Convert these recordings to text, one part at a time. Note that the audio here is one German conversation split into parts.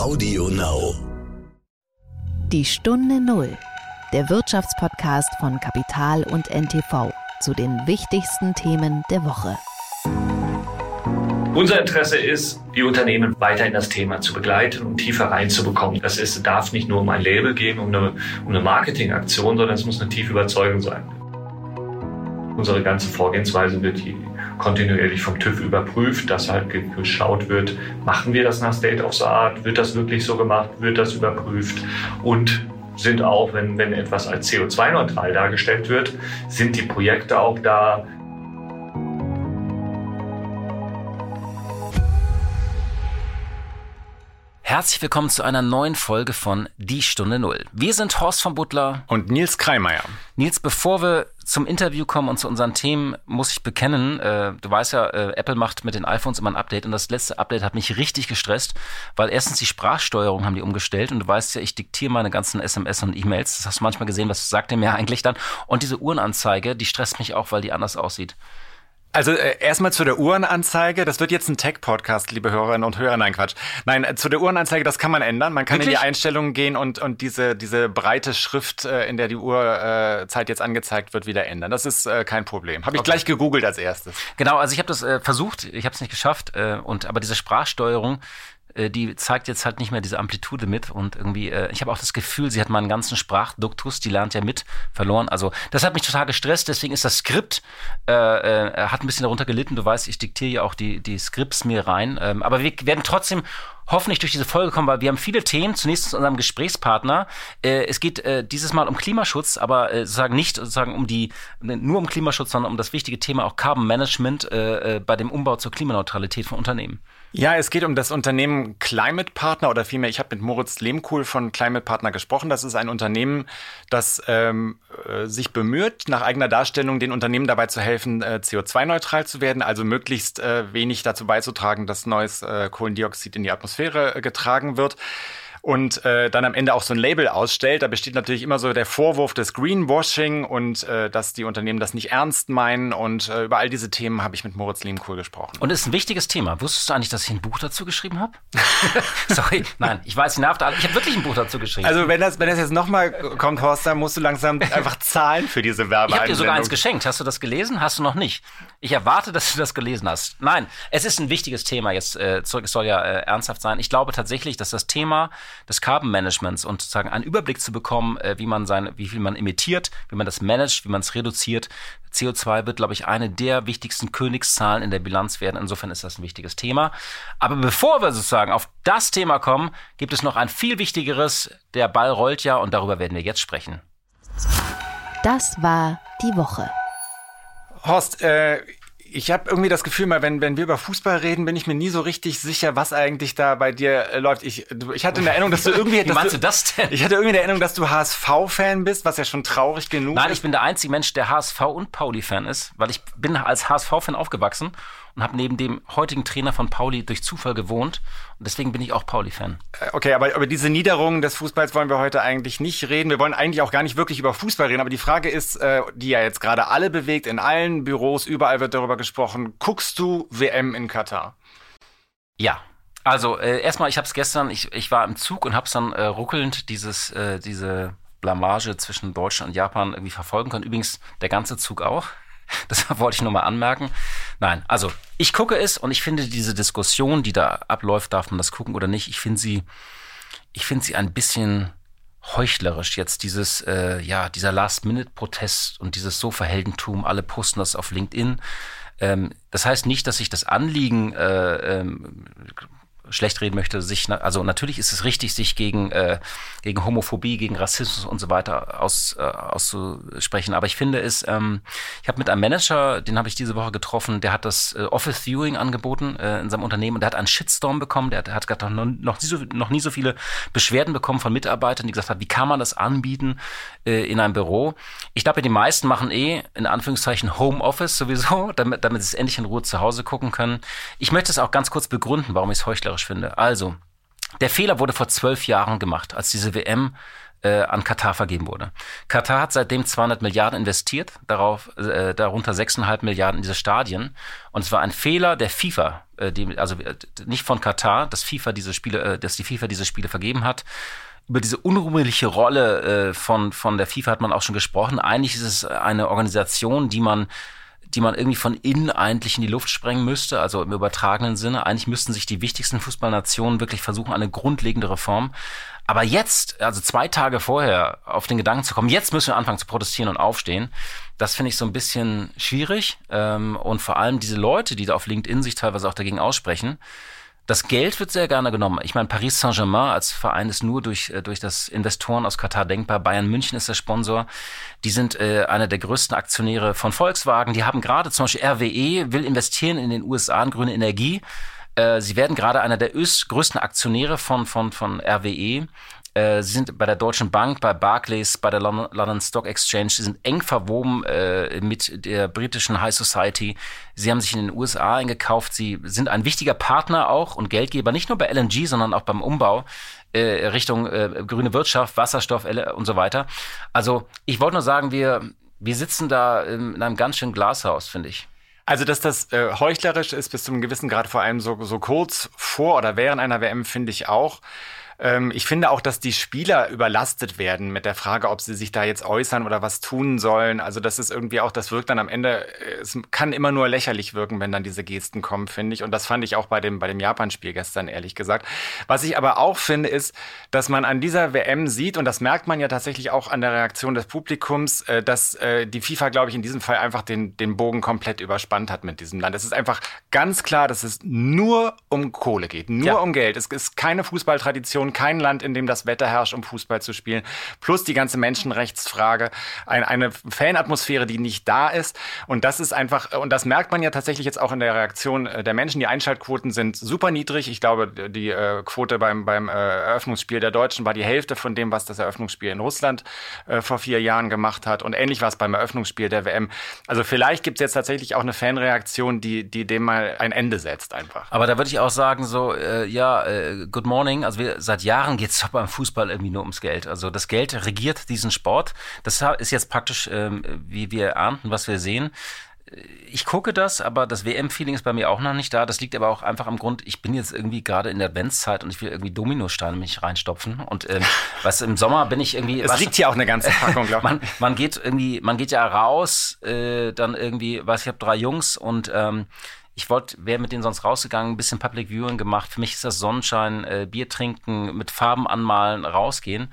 Audio Now. Die Stunde Null, der Wirtschaftspodcast von Kapital und NTV zu den wichtigsten Themen der Woche. Unser Interesse ist, die Unternehmen weiter in das Thema zu begleiten und tiefer reinzubekommen. Das ist, darf nicht nur um ein Label gehen, um eine, um eine Marketingaktion, sondern es muss eine tiefe Überzeugung sein. Unsere ganze Vorgehensweise wird hier kontinuierlich vom TÜV überprüft, dass halt geschaut wird, machen wir das nach State of the Art, wird das wirklich so gemacht, wird das überprüft und sind auch, wenn, wenn etwas als CO2-neutral dargestellt wird, sind die Projekte auch da, Herzlich willkommen zu einer neuen Folge von Die Stunde Null. Wir sind Horst von Butler und Nils Kreimeier. Nils, bevor wir zum Interview kommen und zu unseren Themen, muss ich bekennen, äh, du weißt ja, äh, Apple macht mit den iPhones immer ein Update und das letzte Update hat mich richtig gestresst, weil erstens die Sprachsteuerung haben die umgestellt und du weißt ja, ich diktiere meine ganzen SMS und E-Mails. Das hast du manchmal gesehen, was sagt der mir eigentlich dann? Und diese Uhrenanzeige, die stresst mich auch, weil die anders aussieht. Also äh, erstmal zu der Uhrenanzeige. Das wird jetzt ein Tech-Podcast, liebe Hörerinnen und Hörer. Nein, Quatsch. Nein, äh, zu der Uhrenanzeige, das kann man ändern. Man kann Wirklich? in die Einstellungen gehen und, und diese, diese breite Schrift, äh, in der die Uhrzeit jetzt angezeigt wird, wieder ändern. Das ist äh, kein Problem. Habe ich okay. gleich gegoogelt als erstes. Genau, also ich habe das äh, versucht, ich habe es nicht geschafft. Äh, und aber diese Sprachsteuerung, äh, die zeigt jetzt halt nicht mehr diese Amplitude mit und irgendwie, äh, ich habe auch das Gefühl, sie hat meinen ganzen Sprachduktus, die lernt ja mit, verloren. Also das hat mich total gestresst, deswegen ist das Skript, äh, äh, hat ein bisschen darunter gelitten. Du weißt, ich diktiere ja auch die, die Skripts mir rein. Ähm, aber wir werden trotzdem hoffentlich durch diese Folge kommen, weil wir haben viele Themen. Zunächst zu unserem Gesprächspartner. Äh, es geht äh, dieses Mal um Klimaschutz, aber äh, sozusagen nicht sozusagen um die nur um Klimaschutz, sondern um das wichtige Thema auch Carbon Management äh, äh, bei dem Umbau zur Klimaneutralität von Unternehmen. Ja, es geht um das Unternehmen Climate Partner oder vielmehr, ich habe mit Moritz Lehmkuhl von Climate Partner gesprochen. Das ist ein Unternehmen, das ähm, äh, sich bemüht, nach eigener Darstellung den Unternehmen dabei zu helfen, äh, CO2-neutral zu werden, also möglichst äh, wenig dazu beizutragen, dass neues äh, Kohlendioxid in die Atmosphäre äh, getragen wird und äh, dann am Ende auch so ein Label ausstellt. Da besteht natürlich immer so der Vorwurf des Greenwashing und äh, dass die Unternehmen das nicht ernst meinen. Und äh, über all diese Themen habe ich mit Moritz Lehmkohl gesprochen. Und es ist ein wichtiges Thema. Wusstest du eigentlich, dass ich ein Buch dazu geschrieben habe? Sorry, nein, ich weiß, nervt alle. Ich habe wirklich ein Buch dazu geschrieben. Also wenn das, wenn das jetzt nochmal kommt, Horst, dann musst du langsam einfach zahlen für diese Werbe. Ich habe dir sogar eins geschenkt. Hast du das gelesen? Hast du noch nicht? Ich erwarte, dass du das gelesen hast. Nein, es ist ein wichtiges Thema jetzt äh, zurück. Es soll ja äh, ernsthaft sein. Ich glaube tatsächlich, dass das Thema des Carbon Managements und sozusagen einen Überblick zu bekommen, äh, wie man sein, wie viel man emittiert, wie man das managt, wie man es reduziert. CO2 wird, glaube ich, eine der wichtigsten Königszahlen in der Bilanz werden. Insofern ist das ein wichtiges Thema. Aber bevor wir sozusagen auf das Thema kommen, gibt es noch ein viel wichtigeres. Der Ball rollt ja und darüber werden wir jetzt sprechen. Das war die Woche. Horst, äh, ich habe irgendwie das Gefühl, mal, wenn, wenn wir über Fußball reden, bin ich mir nie so richtig sicher, was eigentlich da bei dir äh, läuft. Ich, ich hatte in der Erinnerung, dass du irgendwie. Wie meinst du, du das denn? Ich hatte irgendwie in der Erinnerung, dass du HSV-Fan bist, was ja schon traurig genug Nein, ist. ich bin der einzige Mensch, der HSV und Pauli-Fan ist, weil ich bin als HSV-Fan aufgewachsen und habe neben dem heutigen Trainer von Pauli durch Zufall gewohnt. Und deswegen bin ich auch Pauli-Fan. Äh, okay, aber über diese Niederungen des Fußballs wollen wir heute eigentlich nicht reden. Wir wollen eigentlich auch gar nicht wirklich über Fußball reden. Aber die Frage ist, äh, die ja jetzt gerade alle bewegt, in allen Büros, überall wird darüber gesprochen. Guckst du WM in Katar? Ja, also äh, erstmal, ich habe es gestern, ich, ich war im Zug und habe es dann äh, ruckelnd dieses, äh, diese Blamage zwischen Deutschland und Japan irgendwie verfolgen können. Übrigens der ganze Zug auch. Das wollte ich nur mal anmerken. Nein, also ich gucke es und ich finde diese Diskussion, die da abläuft, darf man das gucken oder nicht, ich finde sie, ich finde sie ein bisschen heuchlerisch jetzt dieses äh, ja dieser Last-Minute-Protest und dieses Sofa-Heldentum. Alle posten das auf LinkedIn. Ähm, das heißt nicht, dass ich das Anliegen äh, ähm, schlecht reden möchte, sich, also natürlich ist es richtig, sich gegen, äh, gegen Homophobie, gegen Rassismus und so weiter aus, äh, auszusprechen. Aber ich finde es, ähm, ich habe mit einem Manager, den habe ich diese Woche getroffen, der hat das äh, Office Viewing angeboten äh, in seinem Unternehmen und der hat einen Shitstorm bekommen, der, der hat gerade noch, noch, nie so, noch nie so viele Beschwerden bekommen von Mitarbeitern, die gesagt haben, wie kann man das anbieten äh, in einem Büro? Ich glaube, die meisten machen eh in Anführungszeichen Homeoffice sowieso, damit, damit sie es endlich in Ruhe zu Hause gucken können. Ich möchte es auch ganz kurz begründen, warum ich es heuchlerisch finde. Also, der Fehler wurde vor zwölf Jahren gemacht, als diese WM äh, an Katar vergeben wurde. Katar hat seitdem 200 Milliarden investiert, darauf, äh, darunter 6,5 Milliarden in diese Stadien. Und es war ein Fehler der FIFA, äh, die, also äh, nicht von Katar, dass FIFA diese Spiele, äh, dass die FIFA diese Spiele vergeben hat über diese unrühmliche Rolle äh, von, von der FIFA hat man auch schon gesprochen. Eigentlich ist es eine Organisation, die man die man irgendwie von innen eigentlich in die Luft sprengen müsste, also im übertragenen Sinne. Eigentlich müssten sich die wichtigsten Fußballnationen wirklich versuchen, eine grundlegende Reform. Aber jetzt, also zwei Tage vorher, auf den Gedanken zu kommen, jetzt müssen wir anfangen zu protestieren und aufstehen, das finde ich so ein bisschen schwierig. Ähm, und vor allem diese Leute, die da auf LinkedIn sich teilweise auch dagegen aussprechen, das Geld wird sehr gerne genommen. Ich meine, Paris Saint-Germain als Verein ist nur durch, äh, durch das Investoren aus Katar denkbar. Bayern München ist der Sponsor. Die sind äh, einer der größten Aktionäre von Volkswagen. Die haben gerade zum Beispiel RWE will investieren in den USA in grüne Energie. Äh, sie werden gerade einer der größten Aktionäre von, von, von RWE. Äh, sie sind bei der Deutschen Bank, bei Barclays, bei der London Stock Exchange, sie sind eng verwoben äh, mit der britischen High Society. Sie haben sich in den USA eingekauft. Sie sind ein wichtiger Partner auch und Geldgeber, nicht nur bei LNG, sondern auch beim Umbau äh, Richtung äh, grüne Wirtschaft, Wasserstoff und so weiter. Also ich wollte nur sagen, wir, wir sitzen da in einem ganz schönen Glashaus, finde ich. Also, dass das äh, heuchlerisch ist bis zu einem gewissen Grad, vor allem so, so kurz vor oder während einer WM, finde ich auch. Ähm, ich finde auch, dass die Spieler überlastet werden mit der Frage, ob sie sich da jetzt äußern oder was tun sollen. Also das ist irgendwie auch, das wirkt dann am Ende, äh, es kann immer nur lächerlich wirken, wenn dann diese Gesten kommen, finde ich. Und das fand ich auch bei dem, bei dem Japan-Spiel gestern, ehrlich gesagt. Was ich aber auch finde, ist, dass man an dieser WM sieht, und das merkt man ja tatsächlich auch an der Reaktion des Publikums, äh, dass äh, die FIFA, glaube ich, in diesem Fall einfach den, den Bogen komplett überspannt hat mit diesem Land. Es ist einfach ganz klar, dass es nur um Kohle geht, nur ja. um Geld. Es ist keine Fußballtradition kein Land, in dem das Wetter herrscht, um Fußball zu spielen. Plus die ganze Menschenrechtsfrage, ein, eine Fanatmosphäre, die nicht da ist. Und das ist einfach, und das merkt man ja tatsächlich jetzt auch in der Reaktion äh, der Menschen. Die Einschaltquoten sind super niedrig. Ich glaube, die äh, Quote beim, beim äh, Eröffnungsspiel der Deutschen war die Hälfte von dem, was das Eröffnungsspiel in Russland äh, vor vier Jahren gemacht hat. Und ähnlich war es beim Eröffnungsspiel der WM. Also vielleicht gibt es jetzt tatsächlich auch eine Fanreaktion, die, die dem mal ein Ende setzt einfach. Aber da würde ich auch sagen, so, äh, ja, äh, good morning. Also wir seit seit Jahren geht es beim Fußball irgendwie nur ums Geld. Also das Geld regiert diesen Sport. Das ist jetzt praktisch, ähm, wie wir ernten, was wir sehen. Ich gucke das, aber das WM-Feeling ist bei mir auch noch nicht da. Das liegt aber auch einfach am Grund, ich bin jetzt irgendwie gerade in der Adventszeit und ich will irgendwie Dominosteine mich reinstopfen. Und ähm, was im Sommer bin ich irgendwie. Es liegt hier auch eine ganze Packung, glaube ich. man, man geht irgendwie, man geht ja raus, äh, dann irgendwie, was ich habe drei Jungs und ähm, ich wollte, wäre mit denen sonst rausgegangen, ein bisschen Public Viewing gemacht. Für mich ist das Sonnenschein, äh, Bier trinken, mit Farben anmalen, rausgehen.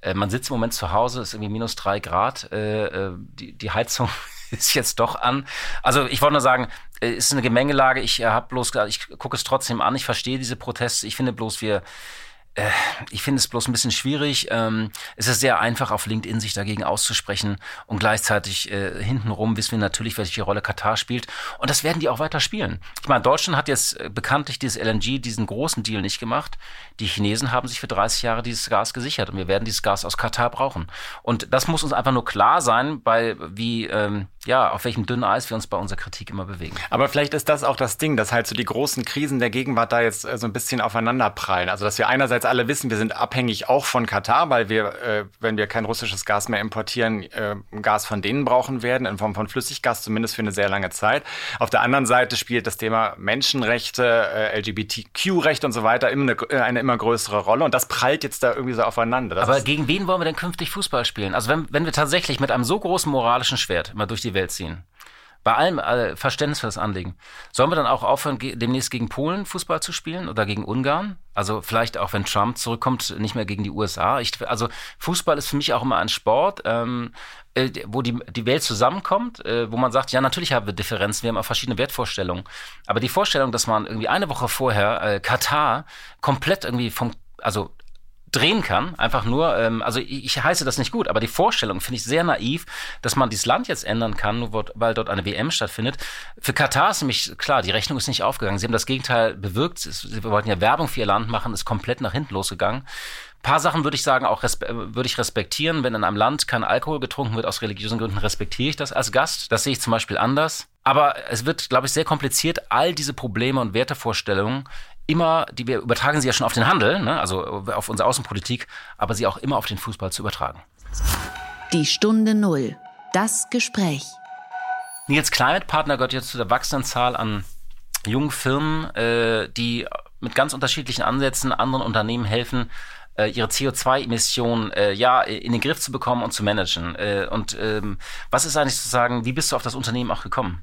Äh, man sitzt im Moment zu Hause, ist irgendwie minus drei Grad. Äh, äh die, die Heizung ist jetzt doch an. Also ich wollte nur sagen, es äh, ist eine Gemengelage. Ich äh, habe bloß, ich gucke es trotzdem an. Ich verstehe diese Proteste. Ich finde bloß, wir ich finde es bloß ein bisschen schwierig. Ähm, es ist sehr einfach, auf LinkedIn sich dagegen auszusprechen und gleichzeitig äh, hintenrum wissen wir natürlich, welche Rolle Katar spielt. Und das werden die auch weiter spielen. Ich meine, Deutschland hat jetzt äh, bekanntlich dieses LNG, diesen großen Deal nicht gemacht. Die Chinesen haben sich für 30 Jahre dieses Gas gesichert und wir werden dieses Gas aus Katar brauchen. Und das muss uns einfach nur klar sein, bei wie ähm, ja, auf welchem dünnen Eis wir uns bei unserer Kritik immer bewegen. Aber vielleicht ist das auch das Ding, dass halt so die großen Krisen der Gegenwart da jetzt äh, so ein bisschen aufeinander prallen. Also, dass wir einerseits alle wissen, wir sind abhängig auch von Katar, weil wir, äh, wenn wir kein russisches Gas mehr importieren, äh, Gas von denen brauchen werden, in Form von Flüssiggas, zumindest für eine sehr lange Zeit. Auf der anderen Seite spielt das Thema Menschenrechte, äh, LGBTQ-Recht und so weiter immer eine, äh, eine, immer größere Rolle. Und das prallt jetzt da irgendwie so aufeinander. Das Aber gegen wen wollen wir denn künftig Fußball spielen? Also, wenn, wenn wir tatsächlich mit einem so großen moralischen Schwert immer durch die Welt ziehen. Bei allem äh, Verständnis für das Anliegen. Sollen wir dann auch aufhören, demnächst gegen Polen Fußball zu spielen oder gegen Ungarn? Also vielleicht auch, wenn Trump zurückkommt, nicht mehr gegen die USA. Ich, also Fußball ist für mich auch immer ein Sport, ähm, äh, wo die, die Welt zusammenkommt, äh, wo man sagt, ja, natürlich haben wir Differenzen, wir haben auch verschiedene Wertvorstellungen. Aber die Vorstellung, dass man irgendwie eine Woche vorher äh, Katar komplett irgendwie vom, also drehen kann. Einfach nur, ähm, also ich, ich heiße das nicht gut, aber die Vorstellung finde ich sehr naiv, dass man dieses Land jetzt ändern kann, nur weil dort eine WM stattfindet. Für Katar ist nämlich klar, die Rechnung ist nicht aufgegangen. Sie haben das Gegenteil bewirkt. Sie wollten ja Werbung für ihr Land machen, ist komplett nach hinten losgegangen. Paar Sachen würde ich sagen, auch würde ich respektieren. Wenn in einem Land kein Alkohol getrunken wird aus religiösen Gründen, respektiere ich das als Gast. Das sehe ich zum Beispiel anders. Aber es wird, glaube ich, sehr kompliziert, all diese Probleme und Wertevorstellungen immer, die wir übertragen sie ja schon auf den Handel, ne? also auf unsere Außenpolitik, aber sie auch immer auf den Fußball zu übertragen. Die Stunde Null. Das Gespräch. Nils Climate Partner gehört jetzt zu der wachsenden Zahl an jungen Firmen, äh, die mit ganz unterschiedlichen Ansätzen anderen Unternehmen helfen, äh, ihre CO2-Emissionen äh, ja in den Griff zu bekommen und zu managen. Äh, und ähm, was ist eigentlich zu sagen, wie bist du auf das Unternehmen auch gekommen?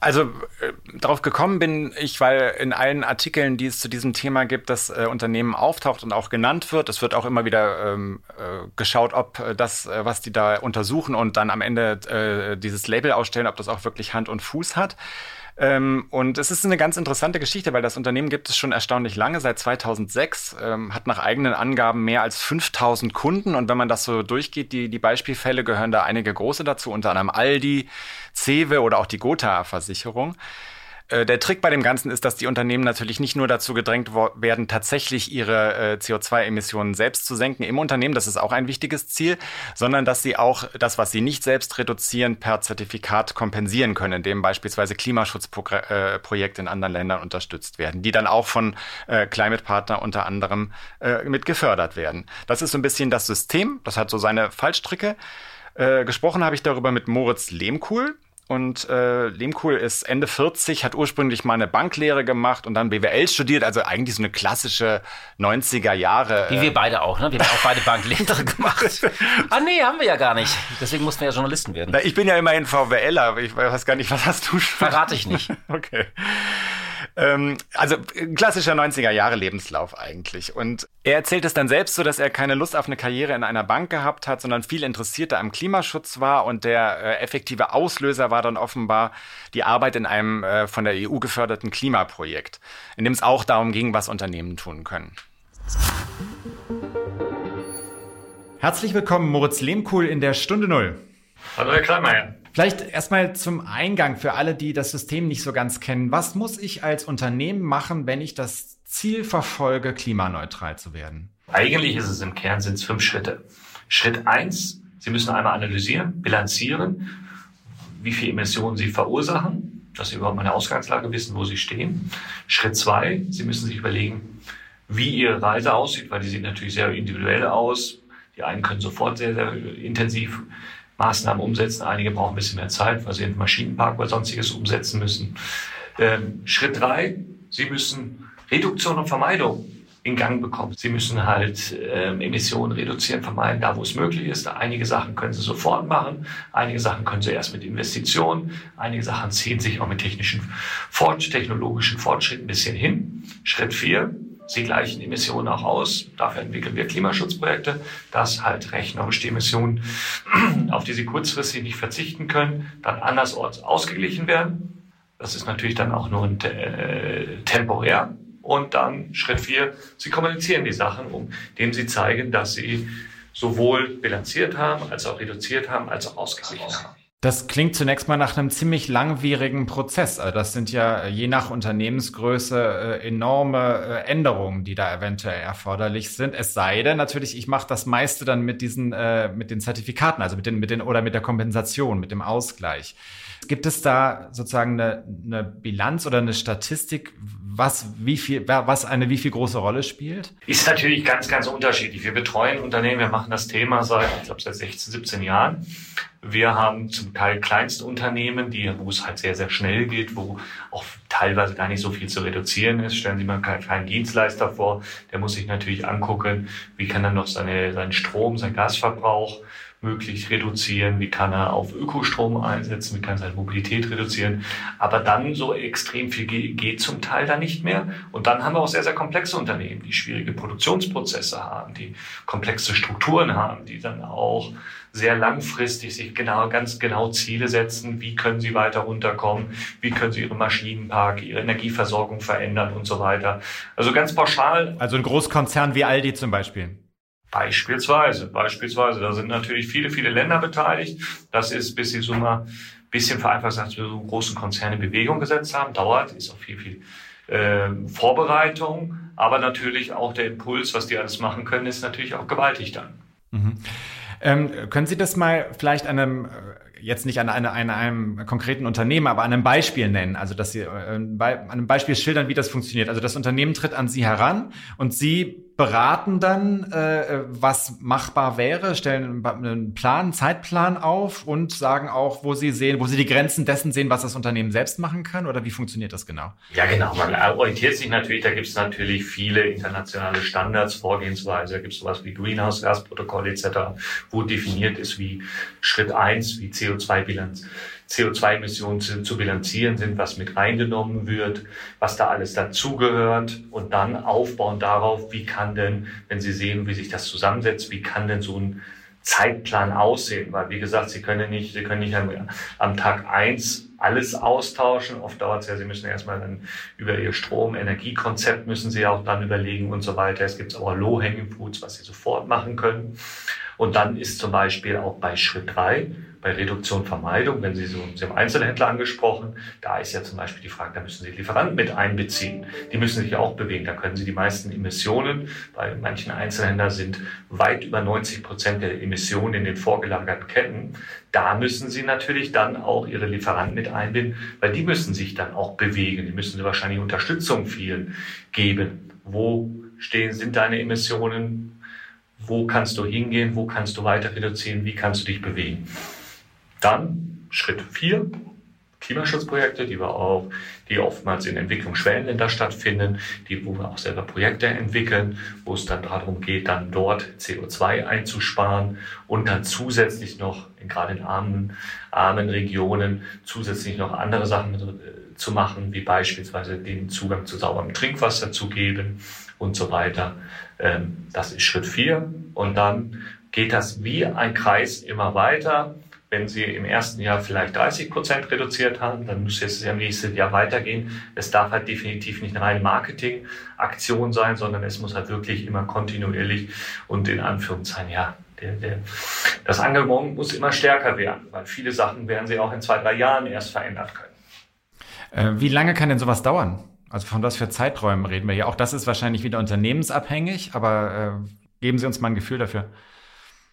Also äh, darauf gekommen bin ich, weil in allen Artikeln, die es zu diesem Thema gibt, das äh, Unternehmen auftaucht und auch genannt wird. Es wird auch immer wieder ähm, äh, geschaut, ob äh, das, äh, was die da untersuchen und dann am Ende äh, dieses Label ausstellen, ob das auch wirklich Hand und Fuß hat. Ähm, und es ist eine ganz interessante Geschichte, weil das Unternehmen gibt es schon erstaunlich lange, seit 2006, ähm, hat nach eigenen Angaben mehr als 5000 Kunden. Und wenn man das so durchgeht, die, die Beispielfälle gehören da einige große dazu, unter anderem Aldi, Cewe oder auch die Gotha-Versicherung. Äh, der Trick bei dem Ganzen ist, dass die Unternehmen natürlich nicht nur dazu gedrängt werden, tatsächlich ihre äh, CO2-Emissionen selbst zu senken im Unternehmen, das ist auch ein wichtiges Ziel, sondern dass sie auch das, was sie nicht selbst reduzieren, per Zertifikat kompensieren können, indem beispielsweise Klimaschutzprojekte in anderen Ländern unterstützt werden, die dann auch von äh, Climate Partner unter anderem mit gefördert werden. Das ist so ein bisschen das System, das hat so seine Fallstricke. gesprochen habe ich darüber mit Moritz Lehmkuhl. Und äh, Lehmkuhl ist Ende 40, hat ursprünglich mal eine Banklehre gemacht und dann BWL studiert, also eigentlich so eine klassische 90er Jahre. Wie wir beide auch, ne? Wir haben auch beide Banklehre gemacht. ah nee, haben wir ja gar nicht. Deswegen mussten wir ja Journalisten werden. Ich bin ja immerhin VWLer, ich weiß gar nicht, was hast du schon? Verrate ich nicht. okay. Ähm, also klassischer 90er Jahre Lebenslauf eigentlich. Und er erzählt es dann selbst so, dass er keine Lust auf eine Karriere in einer Bank gehabt hat, sondern viel interessierter am Klimaschutz war. Und der äh, effektive Auslöser war dann offenbar die Arbeit in einem äh, von der EU geförderten Klimaprojekt, in dem es auch darum ging, was Unternehmen tun können. Herzlich willkommen, Moritz Lehmkuhl in der Stunde Null. Hallo, Herr Kleinmeier. Vielleicht erstmal zum Eingang für alle, die das System nicht so ganz kennen. Was muss ich als Unternehmen machen, wenn ich das Ziel verfolge, klimaneutral zu werden? Eigentlich ist es im Kern sind es fünf Schritte. Schritt eins, Sie müssen einmal analysieren, bilanzieren, wie viel Emissionen Sie verursachen, dass Sie überhaupt mal eine Ausgangslage wissen, wo Sie stehen. Schritt zwei, Sie müssen sich überlegen, wie Ihre Reise aussieht, weil die sieht natürlich sehr individuell aus. Die einen können sofort sehr, sehr intensiv Maßnahmen umsetzen. Einige brauchen ein bisschen mehr Zeit, weil sie den Maschinenpark oder sonstiges umsetzen müssen. Ähm, Schritt drei, Sie müssen Reduktion und Vermeidung in Gang bekommen. Sie müssen halt ähm, Emissionen reduzieren, vermeiden, da wo es möglich ist. Einige Sachen können Sie sofort machen, einige Sachen können Sie erst mit Investitionen, einige Sachen ziehen sich auch mit technischen, technologischen Fortschritten ein bisschen hin. Schritt vier, Sie gleichen Emissionen auch aus. Dafür entwickeln wir Klimaschutzprojekte, dass halt rechnerisch die Emissionen, auf die Sie kurzfristig nicht verzichten können, dann andersorts ausgeglichen werden. Das ist natürlich dann auch nur ein, äh, temporär. Und dann Schritt vier, Sie kommunizieren die Sachen, um, indem Sie zeigen, dass Sie sowohl bilanziert haben, als auch reduziert haben, als auch ausgeglichen haben. Das klingt zunächst mal nach einem ziemlich langwierigen Prozess. Also das sind ja je nach Unternehmensgröße äh, enorme äh, Änderungen, die da eventuell erforderlich sind. Es sei denn natürlich, ich mache das meiste dann mit diesen äh, mit den Zertifikaten, also mit den mit den oder mit der Kompensation, mit dem Ausgleich. Gibt es da sozusagen eine, eine Bilanz oder eine Statistik, was wie viel, was eine wie viel große Rolle spielt? Ist natürlich ganz, ganz unterschiedlich. Wir betreuen Unternehmen, wir machen das Thema seit, ich glaube, seit 16, 17 Jahren. Wir haben zum Teil Kleinstunternehmen, die, wo es halt sehr, sehr schnell geht, wo auch teilweise gar nicht so viel zu reduzieren ist. Stellen Sie mal einen kleinen Dienstleister vor, der muss sich natürlich angucken, wie kann er noch seine, seinen Strom, seinen Gasverbrauch möglich reduzieren, wie kann er auf Ökostrom einsetzen, wie kann er seine Mobilität reduzieren. Aber dann so extrem viel geht zum Teil da nicht mehr. Und dann haben wir auch sehr, sehr komplexe Unternehmen, die schwierige Produktionsprozesse haben, die komplexe Strukturen haben, die dann auch sehr langfristig sich genau, ganz genau Ziele setzen. Wie können sie weiter runterkommen? Wie können sie ihre Maschinenpark, ihre Energieversorgung verändern und so weiter? Also ganz pauschal. Also ein Großkonzern wie Aldi zum Beispiel. Beispielsweise, beispielsweise. Da sind natürlich viele, viele Länder beteiligt. Das ist, bis sie so mal ein bisschen vereinfacht gesagt, so einen großen Konzerne in Bewegung gesetzt haben. Dauert, ist auch viel, viel äh, Vorbereitung. Aber natürlich auch der Impuls, was die alles machen können, ist natürlich auch gewaltig dann. Mhm. Ähm, können Sie das mal vielleicht einem äh, jetzt nicht an, eine, an einem konkreten Unternehmen, aber an einem Beispiel nennen. Also, dass Sie äh, an einem Beispiel schildern, wie das funktioniert. Also, das Unternehmen tritt an Sie heran und Sie beraten dann, äh, was machbar wäre, stellen einen Plan, einen Zeitplan auf und sagen auch, wo Sie sehen, wo Sie die Grenzen dessen sehen, was das Unternehmen selbst machen kann oder wie funktioniert das genau? Ja, genau. Man orientiert sich natürlich, da gibt es natürlich viele internationale Standards, Vorgehensweise, da gibt es sowas wie Greenhouse-Gas-Protokoll etc., wo definiert ist, wie Schritt eins, wie CO2-Bilanz CO2-Emissionen zu, zu, bilanzieren sind, was mit reingenommen wird, was da alles dazugehört und dann aufbauen darauf, wie kann denn, wenn Sie sehen, wie sich das zusammensetzt, wie kann denn so ein Zeitplan aussehen? Weil, wie gesagt, Sie können nicht, Sie können nicht am, am Tag eins alles austauschen. Oft dauert es ja, Sie müssen erstmal dann über Ihr Strom-Energiekonzept müssen Sie auch dann überlegen und so weiter. Es gibt aber Low-Hanging-Foods, was Sie sofort machen können. Und dann ist zum Beispiel auch bei Schritt drei bei Reduktion, Vermeidung, wenn Sie so, Sie haben Einzelhändler angesprochen, da ist ja zum Beispiel die Frage, da müssen Sie Lieferanten mit einbeziehen. Die müssen sich auch bewegen. Da können Sie die meisten Emissionen, bei manchen Einzelhändlern sind weit über 90 Prozent der Emissionen in den vorgelagerten Ketten. Da müssen Sie natürlich dann auch Ihre Lieferanten mit einbinden, weil die müssen sich dann auch bewegen. Die müssen wahrscheinlich Unterstützung vielen geben. Wo stehen, sind deine Emissionen? Wo kannst du hingehen? Wo kannst du weiter reduzieren? Wie kannst du dich bewegen? Dann Schritt vier, Klimaschutzprojekte, die wir auch, die oftmals in Entwicklung Schwellenländer stattfinden, die, wo wir auch selber Projekte entwickeln, wo es dann darum geht, dann dort CO2 einzusparen und dann zusätzlich noch, gerade in armen, armen Regionen, zusätzlich noch andere Sachen äh, zu machen, wie beispielsweise den Zugang zu sauberem Trinkwasser zu geben und so weiter. Ähm, das ist Schritt vier und dann geht das wie ein Kreis immer weiter wenn Sie im ersten Jahr vielleicht 30 Prozent reduziert haben, dann muss es im nächsten Jahr weitergehen. Es darf halt definitiv nicht eine reine Marketingaktion sein, sondern es muss halt wirklich immer kontinuierlich und in Anführungszeichen, ja, der, der, das Engagement muss immer stärker werden, weil viele Sachen werden Sie auch in zwei, drei Jahren erst verändert können. Äh, wie lange kann denn sowas dauern? Also von was für Zeiträumen reden wir hier? Auch das ist wahrscheinlich wieder unternehmensabhängig, aber äh, geben Sie uns mal ein Gefühl dafür.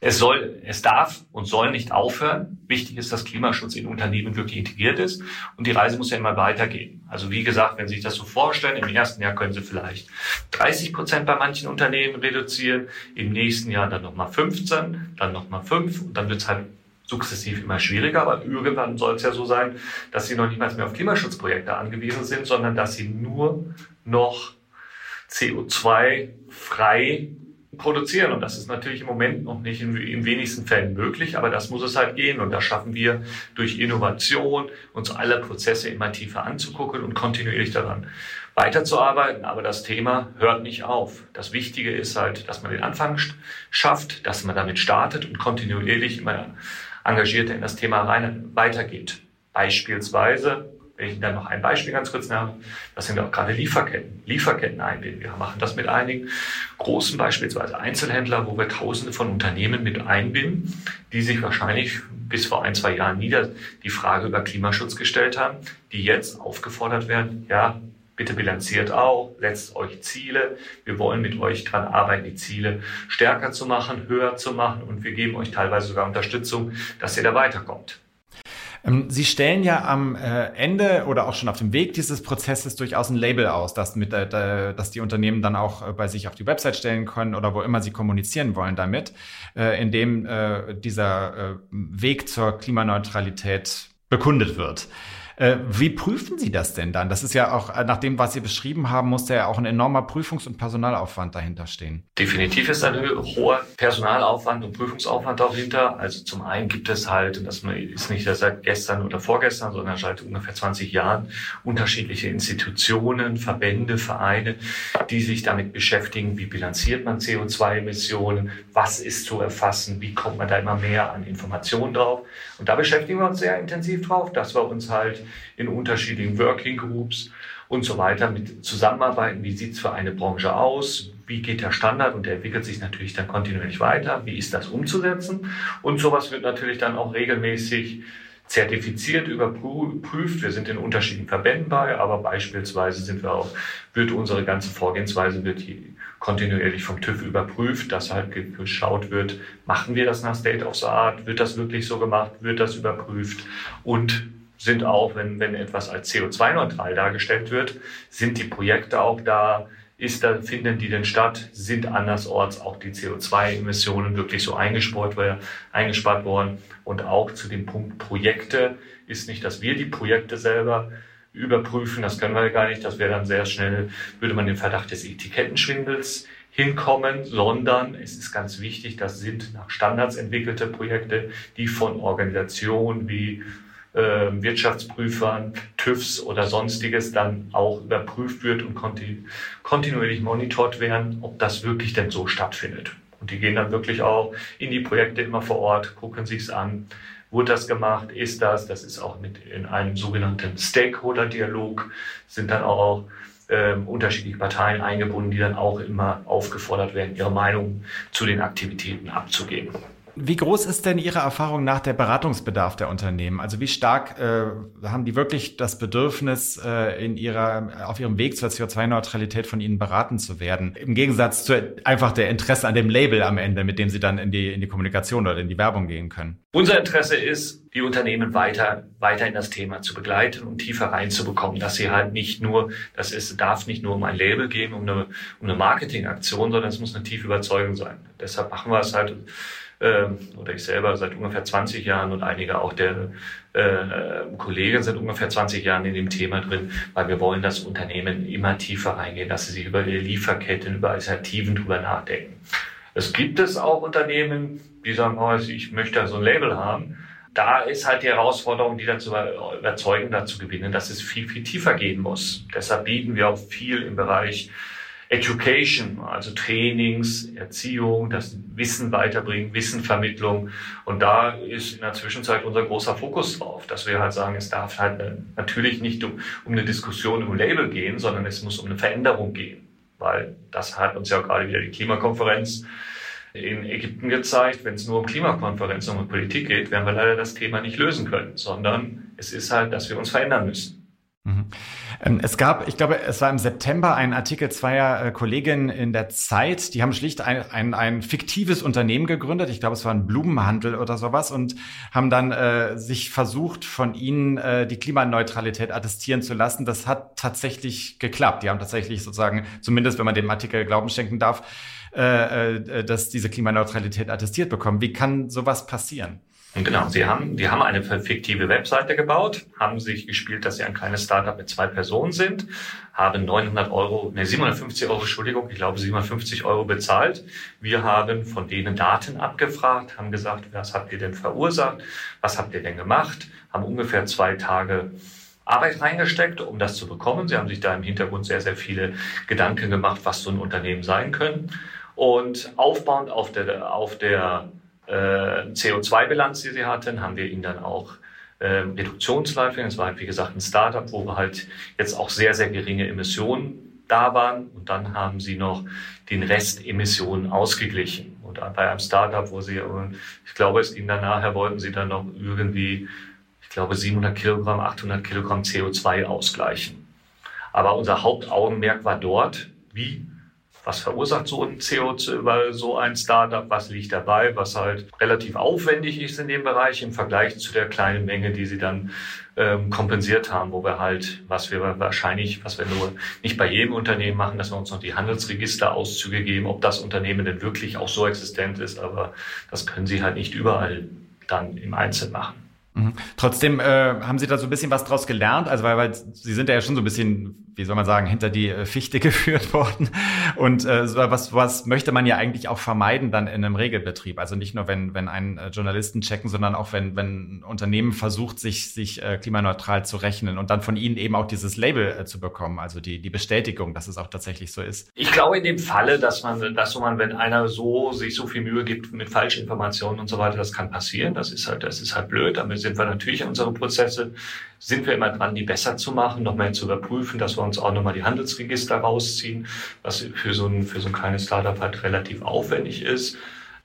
Es soll, es darf und soll nicht aufhören. Wichtig ist, dass Klimaschutz in Unternehmen wirklich integriert ist. Und die Reise muss ja immer weitergehen. Also wie gesagt, wenn Sie sich das so vorstellen, im ersten Jahr können Sie vielleicht 30 Prozent bei manchen Unternehmen reduzieren, im nächsten Jahr dann nochmal 15, dann nochmal 5 und dann wird es halt sukzessiv immer schwieriger, aber irgendwann soll es ja so sein, dass Sie noch nicht mal mehr auf Klimaschutzprojekte angewiesen sind, sondern dass Sie nur noch CO2 frei produzieren. Und das ist natürlich im Moment noch nicht in, in wenigsten Fällen möglich, aber das muss es halt gehen. Und das schaffen wir durch Innovation, uns alle Prozesse immer tiefer anzugucken und kontinuierlich daran weiterzuarbeiten. Aber das Thema hört nicht auf. Das Wichtige ist halt, dass man den Anfang schafft, dass man damit startet und kontinuierlich immer engagierter in das Thema rein weitergeht. Beispielsweise wenn ich dann noch ein Beispiel ganz kurz nenne, das sind auch gerade Lieferketten, Lieferketten einbinden. Wir machen das mit einigen großen, beispielsweise Einzelhändler, wo wir Tausende von Unternehmen mit einbinden, die sich wahrscheinlich bis vor ein, zwei Jahren nieder die Frage über Klimaschutz gestellt haben, die jetzt aufgefordert werden, ja, bitte bilanziert auch, setzt euch Ziele. Wir wollen mit euch dran arbeiten, die Ziele stärker zu machen, höher zu machen und wir geben euch teilweise sogar Unterstützung, dass ihr da weiterkommt. Ähm, Sie stellen ja am äh, Ende oder auch schon auf dem Weg dieses Prozesses durchaus ein Label aus, das mit, äh, dass die Unternehmen dann auch äh, bei sich auf die Website stellen können oder wo immer sie kommunizieren wollen damit, in dem dieser Weg zur Klimaneutralität bekundet wird. Äh, wie prüfen Sie das denn dann? Das ist ja auch, äh, nach dem, was Sie beschrieben haben, muss ja auch ein enormer Prüfungs- und Personalaufwand dahinter stehen. Definitiv ist ein hoher Personalaufwand und Prüfungsaufwand dahinter. Also zum einen gibt es halt, und das ist nicht seit gestern oder vorgestern, sondern seit ungefähr 20 Jahren, unterschiedliche Institutionen, Verbände, Vereine, die sich damit beschäftigen, wie bilanziert man CO2-Emissionen, was ist zu erfassen, wie kommt man da immer mehr an Informationen drauf. Und da beschäftigen wir uns sehr intensiv drauf, dass wir uns halt in unterschiedlichen Working Groups und so weiter mit zusammenarbeiten. Wie sieht es für eine Branche aus? Wie geht der Standard? Und der entwickelt sich natürlich dann kontinuierlich weiter. Wie ist das umzusetzen? Und sowas wird natürlich dann auch regelmäßig zertifiziert überprüft. Wir sind in unterschiedlichen Verbänden bei, aber beispielsweise sind wir auch, wird unsere ganze Vorgehensweise wird kontinuierlich vom TÜV überprüft, dass halt geschaut wird, machen wir das nach State of the Art, wird das wirklich so gemacht, wird das überprüft? Und sind auch, wenn, wenn etwas als CO2-neutral dargestellt wird, sind die Projekte auch da, ist da, finden die denn statt, sind andersorts auch die CO2-Emissionen wirklich so eingespart, eingespart worden. Und auch zu dem Punkt Projekte ist nicht, dass wir die Projekte selber überprüfen, das können wir gar nicht, das wäre dann sehr schnell, würde man den Verdacht des Etikettenschwindels hinkommen, sondern es ist ganz wichtig, das sind nach Standards entwickelte Projekte, die von Organisationen wie Wirtschaftsprüfern, TÜVs oder sonstiges dann auch überprüft wird und kontinu kontinuierlich monitort werden, ob das wirklich denn so stattfindet. Und die gehen dann wirklich auch in die Projekte immer vor Ort, gucken sich's an, wurde das gemacht, ist das, das ist auch mit in einem sogenannten Stakeholder-Dialog, sind dann auch ähm, unterschiedliche Parteien eingebunden, die dann auch immer aufgefordert werden, ihre Meinung zu den Aktivitäten abzugeben. Wie groß ist denn Ihre Erfahrung nach der Beratungsbedarf der Unternehmen? Also wie stark äh, haben die wirklich das Bedürfnis, äh, in ihrer, auf ihrem Weg zur CO2-Neutralität von Ihnen beraten zu werden? Im Gegensatz zu einfach der Interesse an dem Label am Ende, mit dem Sie dann in die, in die Kommunikation oder in die Werbung gehen können. Unser Interesse ist, die Unternehmen weiter, weiter in das Thema zu begleiten und tiefer reinzubekommen, dass sie halt nicht nur, das ist, darf nicht nur um ein Label gehen, um eine, um eine Marketingaktion, sondern es muss eine tiefe Überzeugung sein. Deshalb machen wir es halt oder ich selber seit ungefähr 20 Jahren und einige auch der äh, Kollegen sind ungefähr 20 Jahren in dem Thema drin, weil wir wollen, dass Unternehmen immer tiefer reingehen, dass sie sich über ihre Lieferketten, über Alternativen drüber nachdenken. Es gibt es auch Unternehmen, die sagen, oh, ich möchte so ein Label haben. Da ist halt die Herausforderung, die dann zu überzeugen, dazu gewinnen, dass es viel, viel tiefer gehen muss. Deshalb bieten wir auch viel im Bereich Education, also Trainings, Erziehung, das Wissen weiterbringen, Wissenvermittlung. Und da ist in der Zwischenzeit unser großer Fokus drauf, dass wir halt sagen, es darf halt natürlich nicht um, um eine Diskussion um Label gehen, sondern es muss um eine Veränderung gehen. Weil das hat uns ja gerade wieder die Klimakonferenz in Ägypten gezeigt, wenn es nur um Klimakonferenz und um Politik geht, werden wir leider das Thema nicht lösen können, sondern es ist halt, dass wir uns verändern müssen. Mhm. Ähm, es gab, ich glaube, es war im September ein Artikel zweier äh, Kolleginnen in der Zeit, die haben schlicht ein, ein, ein fiktives Unternehmen gegründet, ich glaube, es war ein Blumenhandel oder sowas, und haben dann äh, sich versucht, von ihnen äh, die Klimaneutralität attestieren zu lassen. Das hat tatsächlich geklappt. Die haben tatsächlich sozusagen, zumindest wenn man dem Artikel Glauben schenken darf, äh, äh, dass diese Klimaneutralität attestiert bekommen. Wie kann sowas passieren? Genau, sie haben, die haben eine fiktive Webseite gebaut, haben sich gespielt, dass sie ein kleines Startup mit zwei Personen sind, haben 900 Euro, ne, 750 Euro, Entschuldigung, ich glaube 750 Euro bezahlt. Wir haben von denen Daten abgefragt, haben gesagt, was habt ihr denn verursacht, was habt ihr denn gemacht, haben ungefähr zwei Tage Arbeit reingesteckt, um das zu bekommen. Sie haben sich da im Hintergrund sehr, sehr viele Gedanken gemacht, was so ein Unternehmen sein können. Und aufbauend auf der, auf der CO2-Bilanz, die sie hatten, haben wir ihnen dann auch äh, Reduktionsleitungen. Es war halt, wie gesagt, ein Startup, wo wir halt jetzt auch sehr, sehr geringe Emissionen da waren. Und dann haben sie noch den Rest Emissionen ausgeglichen. Und bei einem Startup, wo sie, ich glaube, es ging dann wollten sie dann noch irgendwie, ich glaube, 700 Kilogramm, 800 Kilogramm CO2 ausgleichen. Aber unser Hauptaugenmerk war dort, wie was verursacht so ein CO2 über so ein Startup, was liegt dabei, was halt relativ aufwendig ist in dem Bereich im Vergleich zu der kleinen Menge, die sie dann ähm, kompensiert haben, wo wir halt, was wir wahrscheinlich, was wir nur nicht bei jedem Unternehmen machen, dass wir uns noch die Handelsregisterauszüge geben, ob das Unternehmen denn wirklich auch so existent ist, aber das können sie halt nicht überall dann im Einzelnen machen. Mhm. Trotzdem äh, haben Sie da so ein bisschen was draus gelernt, also weil, weil Sie sind ja schon so ein bisschen wie soll man sagen, hinter die äh, Fichte geführt worden. Und äh, was, was möchte man ja eigentlich auch vermeiden dann in einem Regelbetrieb? Also nicht nur, wenn, wenn ein äh, Journalisten checken, sondern auch, wenn, wenn ein Unternehmen versucht, sich, sich äh, klimaneutral zu rechnen und dann von ihnen eben auch dieses Label äh, zu bekommen, also die, die Bestätigung, dass es auch tatsächlich so ist. Ich glaube in dem Falle, dass man, dass man, wenn einer so sich so viel Mühe gibt mit Falschinformationen und so weiter, das kann passieren. Das ist halt, das ist halt blöd. Damit sind wir natürlich in unsere Prozesse sind wir immer dran, die besser zu machen, noch mehr zu überprüfen, dass wir uns auch nochmal die Handelsregister rausziehen, was für so ein, für so ein kleines Startup halt relativ aufwendig ist.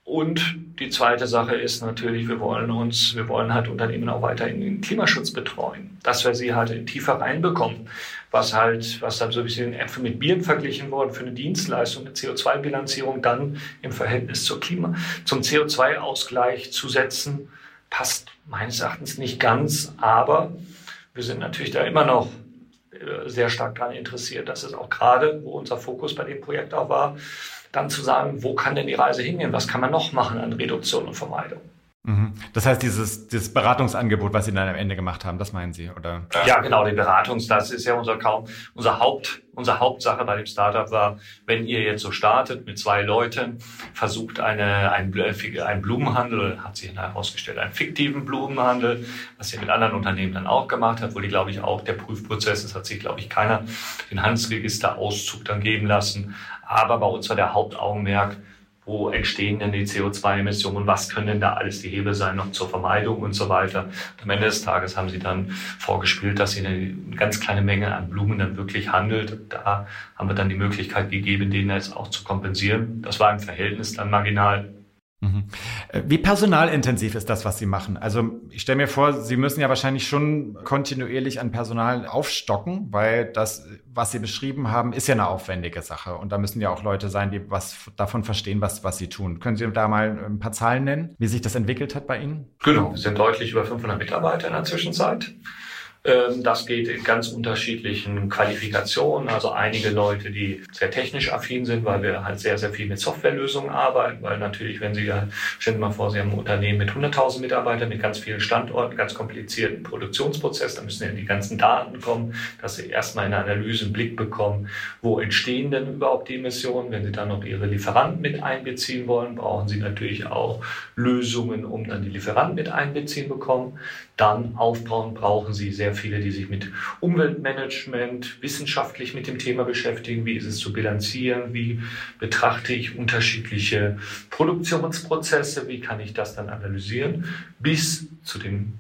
Und die zweite Sache ist natürlich, wir wollen uns, wir wollen halt Unternehmen auch weiter in den Klimaschutz betreuen, dass wir sie halt tiefer reinbekommen, was halt, was dann so ein bisschen Äpfel mit Bieren verglichen worden für eine Dienstleistung, eine CO2-Bilanzierung dann im Verhältnis zur Klima, zum CO2-Ausgleich zu setzen, passt meines Erachtens nicht ganz, aber wir sind natürlich da immer noch sehr stark daran interessiert. Das ist auch gerade, wo unser Fokus bei dem Projekt auch war, dann zu sagen, wo kann denn die Reise hingehen? Was kann man noch machen an Reduktion und Vermeidung? Mhm. Das heißt, dieses, dieses Beratungsangebot, was Sie dann am Ende gemacht haben, das meinen Sie, oder? Ja, genau, die Beratungs, das ist ja unser kaum, unser Haupt, unsere Hauptsache bei dem Startup war, wenn ihr jetzt so startet mit zwei Leuten, versucht eine, ein, ein Blumenhandel, hat sich herausgestellt, einen fiktiven Blumenhandel, was ihr mit anderen Unternehmen dann auch gemacht hat, wo die, glaube ich, auch der Prüfprozess ist, hat sich, glaube ich, keiner den Handelsregisterauszug dann geben lassen. Aber bei uns war der Hauptaugenmerk, wo entstehen denn die CO2-Emissionen, was können denn da alles die Hebel sein noch zur Vermeidung und so weiter. Und am Ende des Tages haben sie dann vorgespielt, dass sie eine ganz kleine Menge an Blumen dann wirklich handelt. Da haben wir dann die Möglichkeit gegeben, denen jetzt auch zu kompensieren. Das war im Verhältnis dann marginal. Mhm. Äh, wie personalintensiv ist das, was Sie machen? Also ich stelle mir vor, Sie müssen ja wahrscheinlich schon kontinuierlich an Personal aufstocken, weil das, was Sie beschrieben haben, ist ja eine aufwendige Sache. Und da müssen ja auch Leute sein, die was davon verstehen, was, was Sie tun. Können Sie da mal ein paar Zahlen nennen, wie sich das entwickelt hat bei Ihnen? Genau, wir sind deutlich über 500 Mitarbeiter in der Zwischenzeit. Ähm, das geht in ganz unterschiedlichen Qualifikationen. Also einige Leute, die sehr technisch affin sind, weil wir halt sehr, sehr viel mit Softwarelösungen arbeiten. Weil natürlich, wenn Sie ja, stellen Sie mal vor, Sie haben ein Unternehmen mit 100.000 Mitarbeitern, mit ganz vielen Standorten, ganz komplizierten Produktionsprozess, da müssen ja die ganzen Daten kommen, dass Sie erstmal in der Analyse einen Blick bekommen, wo entstehen denn überhaupt die Emissionen. Wenn Sie dann noch Ihre Lieferanten mit einbeziehen wollen, brauchen Sie natürlich auch Lösungen, um dann die Lieferanten mit einbeziehen bekommen. Dann aufbauen brauchen Sie sehr viele, die sich mit Umweltmanagement wissenschaftlich mit dem Thema beschäftigen. Wie ist es zu bilanzieren? Wie betrachte ich unterschiedliche Produktionsprozesse? Wie kann ich das dann analysieren? Bis zu dem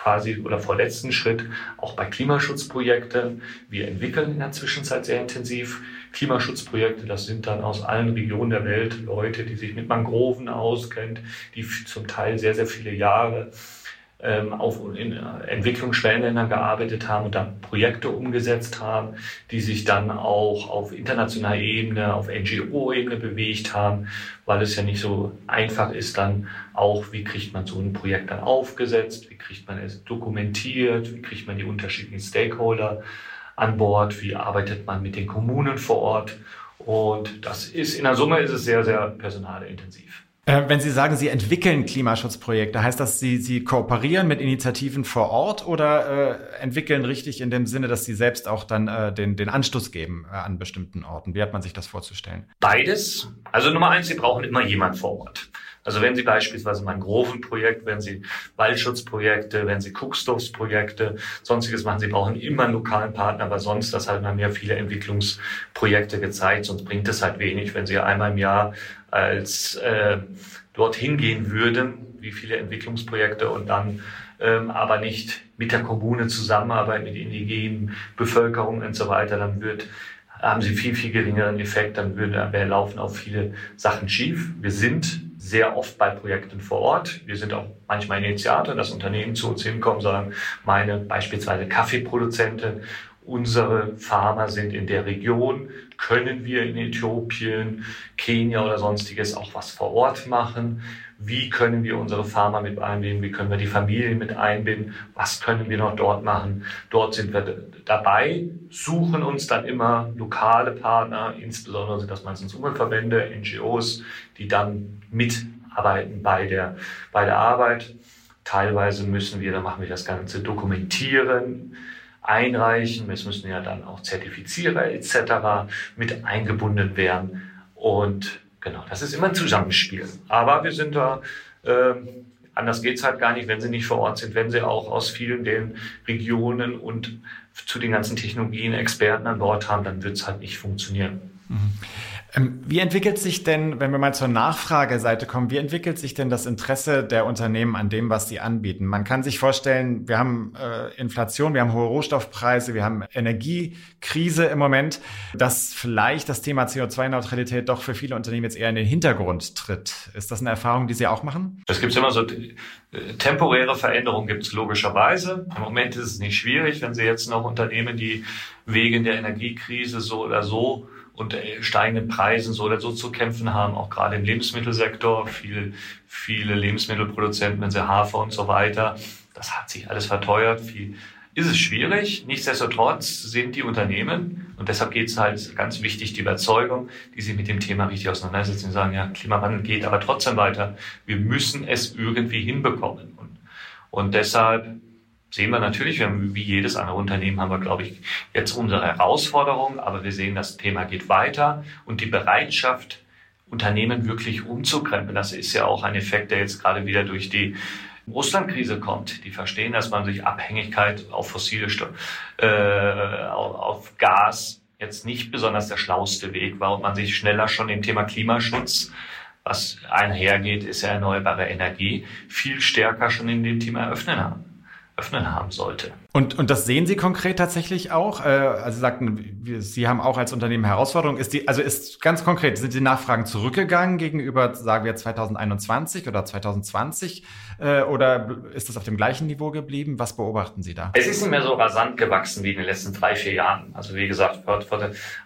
quasi oder vorletzten Schritt auch bei Klimaschutzprojekten. Wir entwickeln in der Zwischenzeit sehr intensiv Klimaschutzprojekte. Das sind dann aus allen Regionen der Welt Leute, die sich mit Mangroven auskennen, die zum Teil sehr, sehr viele Jahre auf, in Entwicklungsschwellenländern gearbeitet haben und dann Projekte umgesetzt haben, die sich dann auch auf internationaler Ebene, auf NGO-Ebene bewegt haben, weil es ja nicht so einfach ist dann auch, wie kriegt man so ein Projekt dann aufgesetzt, wie kriegt man es dokumentiert, wie kriegt man die unterschiedlichen Stakeholder an Bord, wie arbeitet man mit den Kommunen vor Ort. Und das ist in der Summe ist es sehr, sehr personalintensiv. Äh, wenn Sie sagen, Sie entwickeln Klimaschutzprojekte, heißt das, Sie, Sie kooperieren mit Initiativen vor Ort oder äh, entwickeln richtig in dem Sinne, dass Sie selbst auch dann äh, den, den Anstoß geben äh, an bestimmten Orten? Wie hat man sich das vorzustellen? Beides. Also Nummer eins, Sie brauchen immer jemand vor Ort. Also wenn Sie beispielsweise Mangrovenprojekt, wenn Sie Waldschutzprojekte, wenn Sie Kuckstoffsprojekte, sonstiges machen, Sie brauchen immer einen lokalen Partner, weil sonst, das haben ja viele Entwicklungsprojekte gezeigt, sonst bringt es halt wenig, wenn Sie einmal im Jahr als äh, dorthin gehen würden, wie viele Entwicklungsprojekte und dann ähm, aber nicht mit der Kommune zusammenarbeiten, mit indigenen Bevölkerung und so weiter, dann wird haben sie viel, viel geringeren Effekt, dann würden, wir laufen auch viele Sachen schief. Wir sind sehr oft bei Projekten vor Ort. Wir sind auch manchmal Initiator, dass Unternehmen zu uns hinkommen, sagen, meine beispielsweise Kaffeeproduzentin, unsere Farmer sind in der Region, können wir in Äthiopien, Kenia oder sonstiges auch was vor Ort machen? Wie können wir unsere Farmer mit einbinden? Wie können wir die Familien mit einbinden? Was können wir noch dort machen? Dort sind wir dabei, suchen uns dann immer lokale Partner, insbesondere sind das meistens Umweltverbände, NGOs, die dann mitarbeiten bei der, bei der Arbeit. Teilweise müssen wir, da machen wir das Ganze dokumentieren, einreichen. Es müssen ja dann auch Zertifizierer etc. mit eingebunden werden. Und genau, das ist immer ein Zusammenspiel. Aber wir sind da, äh, anders geht's halt gar nicht, wenn sie nicht vor Ort sind, wenn sie auch aus vielen den Regionen und zu den ganzen Technologien Experten an Bord haben, dann wird's halt nicht funktionieren. Ähm, wie entwickelt sich denn, wenn wir mal zur Nachfrageseite kommen, wie entwickelt sich denn das Interesse der Unternehmen an dem, was sie anbieten? Man kann sich vorstellen, wir haben äh, Inflation, wir haben hohe Rohstoffpreise, wir haben Energiekrise im Moment, dass vielleicht das Thema CO2-Neutralität doch für viele Unternehmen jetzt eher in den Hintergrund tritt. Ist das eine Erfahrung, die Sie auch machen? Es gibt immer so äh, temporäre Veränderungen, gibt es logischerweise. Im Moment ist es nicht schwierig, wenn Sie jetzt noch Unternehmen, die wegen der Energiekrise so oder so und äh, steigenden Preisen so oder so zu kämpfen haben, auch gerade im Lebensmittelsektor. Viele, viele Lebensmittelproduzenten, wenn sie Hafer und so weiter, das hat sich alles verteuert. Viel, ist es schwierig. Nichtsdestotrotz sind die Unternehmen, und deshalb geht es halt ganz wichtig, die Überzeugung, die sich mit dem Thema richtig auseinandersetzen und sagen, ja, Klimawandel geht aber trotzdem weiter. Wir müssen es irgendwie hinbekommen. Und, und deshalb sehen wir natürlich, wir haben, wie jedes andere Unternehmen haben wir, glaube ich, jetzt unsere Herausforderung, aber wir sehen, das Thema geht weiter und die Bereitschaft, Unternehmen wirklich umzukrempeln, das ist ja auch ein Effekt, der jetzt gerade wieder durch die Russlandkrise kommt. Die verstehen, dass man sich Abhängigkeit auf fossile Stoff, äh, auf Gas jetzt nicht besonders der schlauste Weg war und man sich schneller schon dem Thema Klimaschutz was einhergeht, ist ja erneuerbare Energie, viel stärker schon in dem Thema eröffnen haben öffnen haben sollte. Und, und das sehen Sie konkret tatsächlich auch? Äh, also Sie sagten, Sie haben auch als Unternehmen Herausforderungen. Ist die, also ist ganz konkret, sind die Nachfragen zurückgegangen gegenüber, sagen wir 2021 oder 2020? Äh, oder ist das auf dem gleichen Niveau geblieben? Was beobachten Sie da? Es ist nicht mehr so rasant gewachsen wie in den letzten drei, vier Jahren. Also wie gesagt,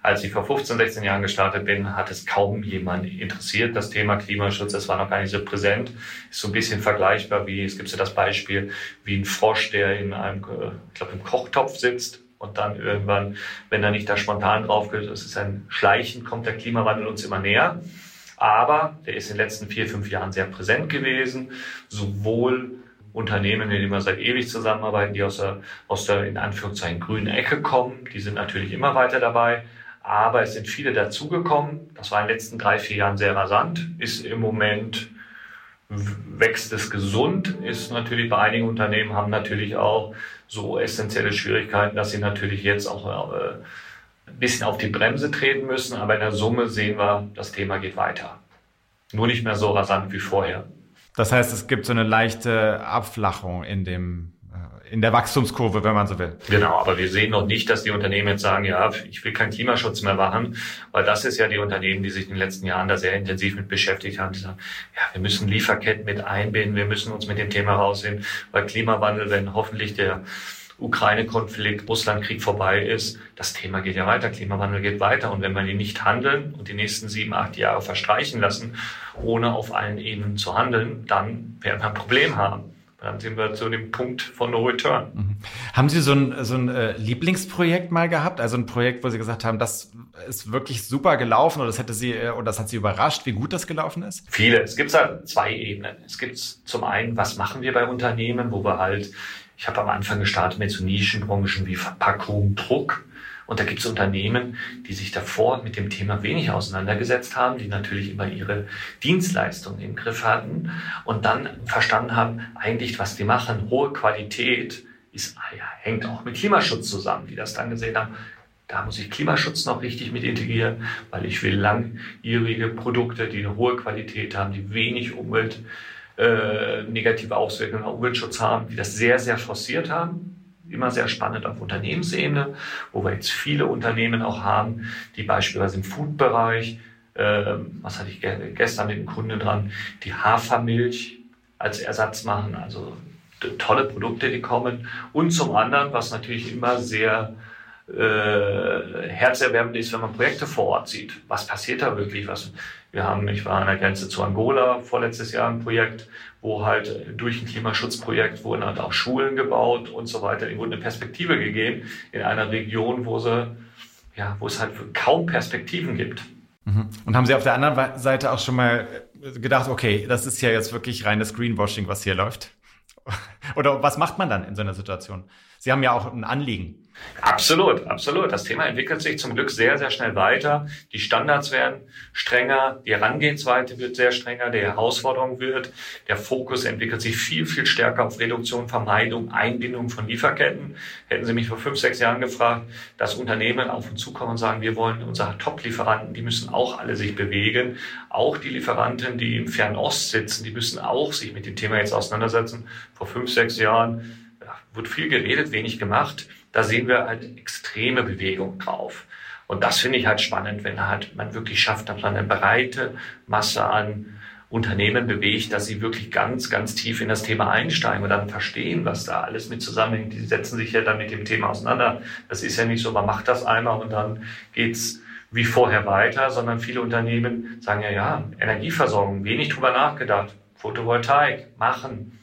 als ich vor 15, 16 Jahren gestartet bin, hat es kaum jemand interessiert. Das Thema Klimaschutz, das war noch gar nicht so präsent. Ist so ein bisschen vergleichbar wie, es gibt ja das Beispiel, wie ein Frosch, der in einem äh, ich glaube, im Kochtopf sitzt und dann irgendwann, wenn er nicht da spontan drauf geht, das ist ein Schleichen, kommt der Klimawandel uns immer näher. Aber der ist in den letzten vier, fünf Jahren sehr präsent gewesen, sowohl Unternehmen, mit denen wir seit ewig zusammenarbeiten, die aus der, aus der in Anführungszeichen grünen Ecke kommen, die sind natürlich immer weiter dabei. Aber es sind viele dazugekommen. Das war in den letzten drei, vier Jahren sehr rasant, ist im Moment wächst es gesund, ist natürlich bei einigen Unternehmen haben natürlich auch so essentielle Schwierigkeiten, dass sie natürlich jetzt auch äh, ein bisschen auf die Bremse treten müssen. Aber in der Summe sehen wir, das Thema geht weiter. Nur nicht mehr so rasant wie vorher. Das heißt, es gibt so eine leichte Abflachung in dem in der Wachstumskurve, wenn man so will. Genau, aber wir sehen noch nicht, dass die Unternehmen jetzt sagen, ja, ich will keinen Klimaschutz mehr machen, weil das ist ja die Unternehmen, die sich in den letzten Jahren da sehr intensiv mit beschäftigt haben, die sagen, ja, wir müssen Lieferketten mit einbinden, wir müssen uns mit dem Thema rausnehmen, weil Klimawandel, wenn hoffentlich der Ukraine-Konflikt, Russland-Krieg vorbei ist, das Thema geht ja weiter, Klimawandel geht weiter. Und wenn wir die nicht handeln und die nächsten sieben, acht Jahre verstreichen lassen, ohne auf allen Ebenen zu handeln, dann werden wir ein Problem haben. Dann sind wir zu dem Punkt von No Return. Mhm. Haben Sie so ein, so ein äh, Lieblingsprojekt mal gehabt? Also ein Projekt, wo Sie gesagt haben, das ist wirklich super gelaufen oder das hätte Sie äh, oder das hat Sie überrascht, wie gut das gelaufen ist? Viele. Es gibt halt zwei Ebenen. Es gibt zum einen, was machen wir bei Unternehmen, wo wir halt, ich habe am Anfang gestartet mit so Nischenbranchen wie Verpackung, Druck und da gibt es Unternehmen, die sich davor mit dem Thema wenig auseinandergesetzt haben, die natürlich immer ihre Dienstleistungen im Griff hatten und dann verstanden haben, eigentlich, was die machen, hohe Qualität, ist, ah hängt auch mit Klimaschutz zusammen, die das dann gesehen haben. Da muss ich Klimaschutz noch richtig mit integrieren, weil ich will langjährige Produkte, die eine hohe Qualität haben, die wenig Umwelt, äh, negative Auswirkungen auf Umweltschutz haben, die das sehr, sehr forciert haben immer sehr spannend auf Unternehmensebene, wo wir jetzt viele Unternehmen auch haben, die beispielsweise im Food-Bereich, äh, was hatte ich gestern mit einem Kunden dran, die Hafermilch als Ersatz machen, also tolle Produkte, die kommen. Und zum anderen, was natürlich immer sehr äh, herzerwärmend ist, wenn man Projekte vor Ort sieht. Was passiert da wirklich? Was, wir haben, ich war an der Grenze zu Angola vorletztes Jahr ein Projekt, wo halt durch ein Klimaschutzprojekt wurden halt auch Schulen gebaut und so weiter. Ihnen wurde eine Perspektive gegeben in einer Region, wo sie, ja, wo es halt kaum Perspektiven gibt. Mhm. Und haben Sie auf der anderen Seite auch schon mal gedacht, okay, das ist ja jetzt wirklich reines Greenwashing, was hier läuft? Oder was macht man dann in so einer Situation? Sie haben ja auch ein Anliegen. Absolut, absolut. Das Thema entwickelt sich zum Glück sehr, sehr schnell weiter. Die Standards werden strenger, die Herangehensweise wird sehr strenger, die Herausforderung wird, der Fokus entwickelt sich viel, viel stärker auf Reduktion, Vermeidung, Einbindung von Lieferketten. Hätten Sie mich vor fünf, sechs Jahren gefragt, dass Unternehmen auf uns zukommen und sagen, wir wollen unsere Top-Lieferanten, die müssen auch alle sich bewegen. Auch die Lieferanten, die im Fernost sitzen, die müssen auch sich mit dem Thema jetzt auseinandersetzen. Vor fünf, sechs Jahren ja, wird viel geredet, wenig gemacht da sehen wir halt extreme Bewegung drauf. Und das finde ich halt spannend, wenn halt man wirklich schafft, dass man eine breite Masse an Unternehmen bewegt, dass sie wirklich ganz, ganz tief in das Thema einsteigen und dann verstehen, was da alles mit zusammenhängt. Die setzen sich ja dann mit dem Thema auseinander. Das ist ja nicht so, man macht das einmal und dann geht's wie vorher weiter, sondern viele Unternehmen sagen ja, ja, Energieversorgung, wenig drüber nachgedacht, Photovoltaik machen,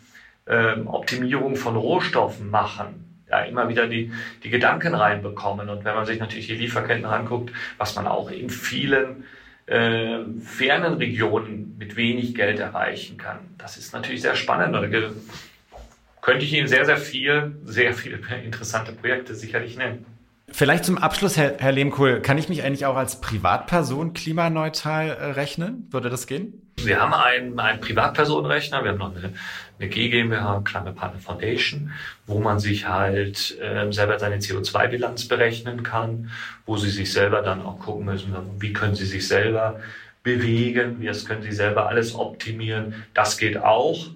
ähm, Optimierung von Rohstoffen machen, ja, immer wieder die, die Gedanken reinbekommen. Und wenn man sich natürlich die Lieferketten anguckt, was man auch in vielen äh, fernen Regionen mit wenig Geld erreichen kann, das ist natürlich sehr spannend. Und da könnte ich Ihnen sehr, sehr viel, sehr viele interessante Projekte sicherlich nennen. Vielleicht zum Abschluss, Herr, Herr Lehmkohl, kann ich mich eigentlich auch als Privatperson klimaneutral äh, rechnen? Würde das gehen? Wir haben einen, einen Privatpersonenrechner, wir haben noch eine, eine GmbH, Climate Partner Foundation, wo man sich halt äh, selber seine CO2-Bilanz berechnen kann, wo Sie sich selber dann auch gucken müssen, wie können Sie sich selber bewegen, wie das können Sie selber alles optimieren. Das geht auch.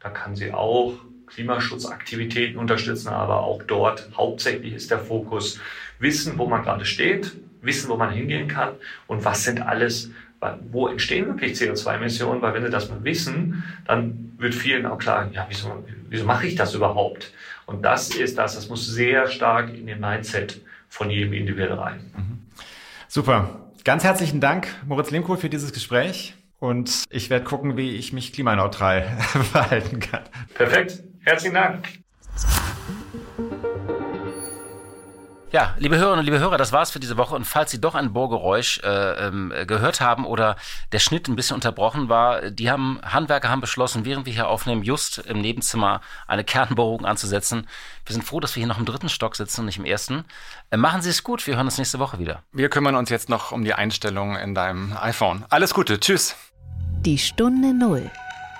Da kann Sie auch Klimaschutzaktivitäten unterstützen, aber auch dort hauptsächlich ist der Fokus wissen, wo man gerade steht, wissen, wo man hingehen kann und was sind alles, wo entstehen wirklich CO2-Emissionen, weil wenn Sie das mal wissen, dann wird vielen auch klar, ja, wieso, wieso mache ich das überhaupt? Und das ist das, das muss sehr stark in den Mindset von jedem individuell rein. Mhm. Super. Ganz herzlichen Dank, Moritz Lehmkohl, für dieses Gespräch. Und ich werde gucken, wie ich mich klimaneutral verhalten kann. Perfekt. Herzlichen Dank. Ja, liebe Hörerinnen und liebe Hörer, das war's für diese Woche. Und falls Sie doch ein Bohrgeräusch äh, ähm, gehört haben oder der Schnitt ein bisschen unterbrochen war, die haben Handwerker haben beschlossen, während wir hier aufnehmen, just im Nebenzimmer eine Kernbohrung anzusetzen. Wir sind froh, dass wir hier noch im dritten Stock sitzen und nicht im ersten. Äh, machen Sie es gut. Wir hören uns nächste Woche wieder. Wir kümmern uns jetzt noch um die Einstellungen in deinem iPhone. Alles Gute. Tschüss. Die Stunde Null.